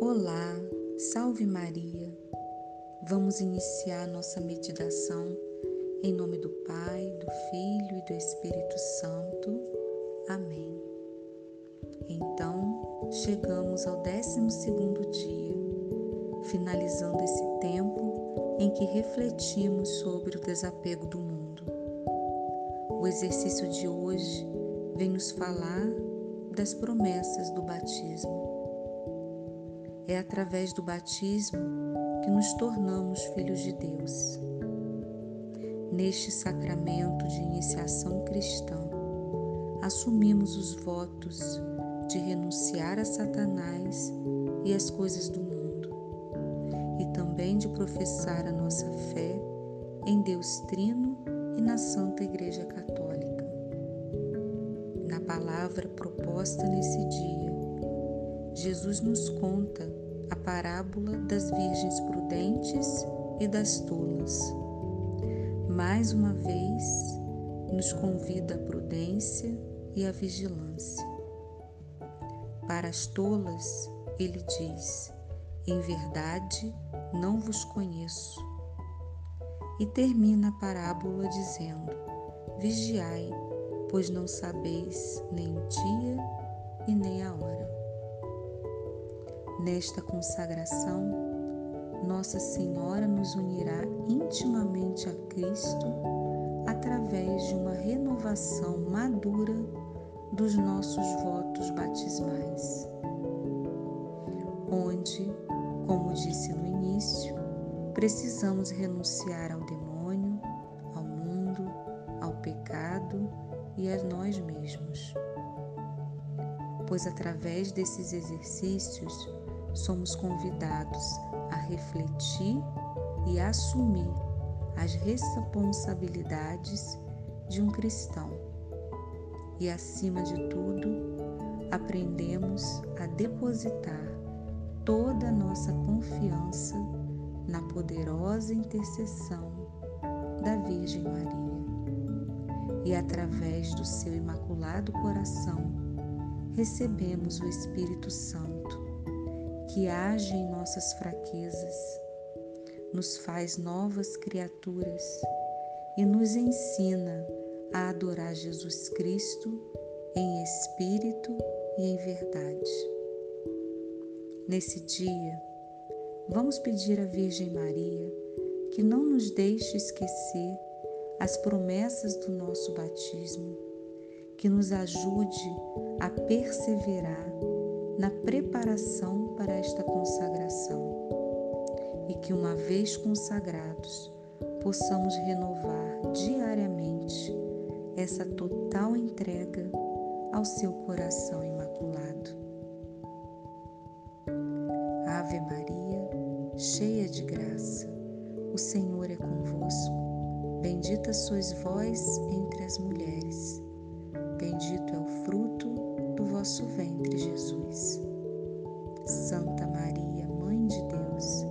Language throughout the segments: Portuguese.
Olá, salve Maria. Vamos iniciar nossa meditação em nome do Pai, do Filho e do Espírito Santo. Amém. Então, chegamos ao 12 dia, finalizando esse tempo em que refletimos sobre o desapego do mundo. O exercício de hoje vem nos falar das promessas do batismo. É através do batismo que nos tornamos filhos de Deus. Neste sacramento de iniciação cristã, assumimos os votos de renunciar a Satanás e as coisas do mundo, e também de professar a nossa fé em Deus Trino e na Santa Igreja Católica. Na palavra proposta nesse dia, Jesus nos conta a parábola das virgens prudentes e das tolas. Mais uma vez, nos convida à prudência e à vigilância. Para as tolas, ele diz: Em verdade, não vos conheço. E termina a parábola dizendo: Vigiai, pois não sabeis nem o dia e nem a hora. Nesta consagração, Nossa Senhora nos unirá intimamente a Cristo através de uma renovação madura dos nossos votos batismais, onde, como disse no início, precisamos renunciar ao demônio, ao mundo, ao pecado e a nós mesmos. Pois através desses exercícios somos convidados a refletir e assumir as responsabilidades de um cristão. E, acima de tudo, aprendemos a depositar toda a nossa confiança na poderosa intercessão da Virgem Maria. E através do seu imaculado coração, recebemos o Espírito Santo que age em nossas fraquezas, nos faz novas criaturas e nos ensina a adorar Jesus Cristo em espírito e em verdade. Nesse dia, vamos pedir à Virgem Maria que não nos deixe esquecer as promessas do nosso batismo, que nos ajude a perseverar na preparação para esta consagração e que, uma vez consagrados, possamos renovar diariamente essa total entrega ao seu coração imaculado. Ave Maria, cheia de graça, o Senhor é convosco. Bendita sois vós entre as mulheres. Bendito é o fruto do vosso ventre, Jesus. Santa Maria, Mãe de Deus,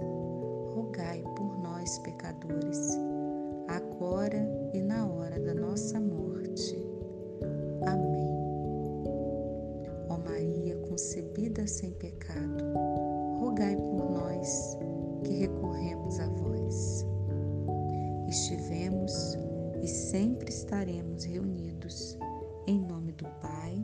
rogai por nós, pecadores, agora e na hora da nossa morte. Amém. Ó Maria, concebida sem pecado, rogai por nós que recorremos a vós. Estivemos e sempre estaremos reunidos em nome do Pai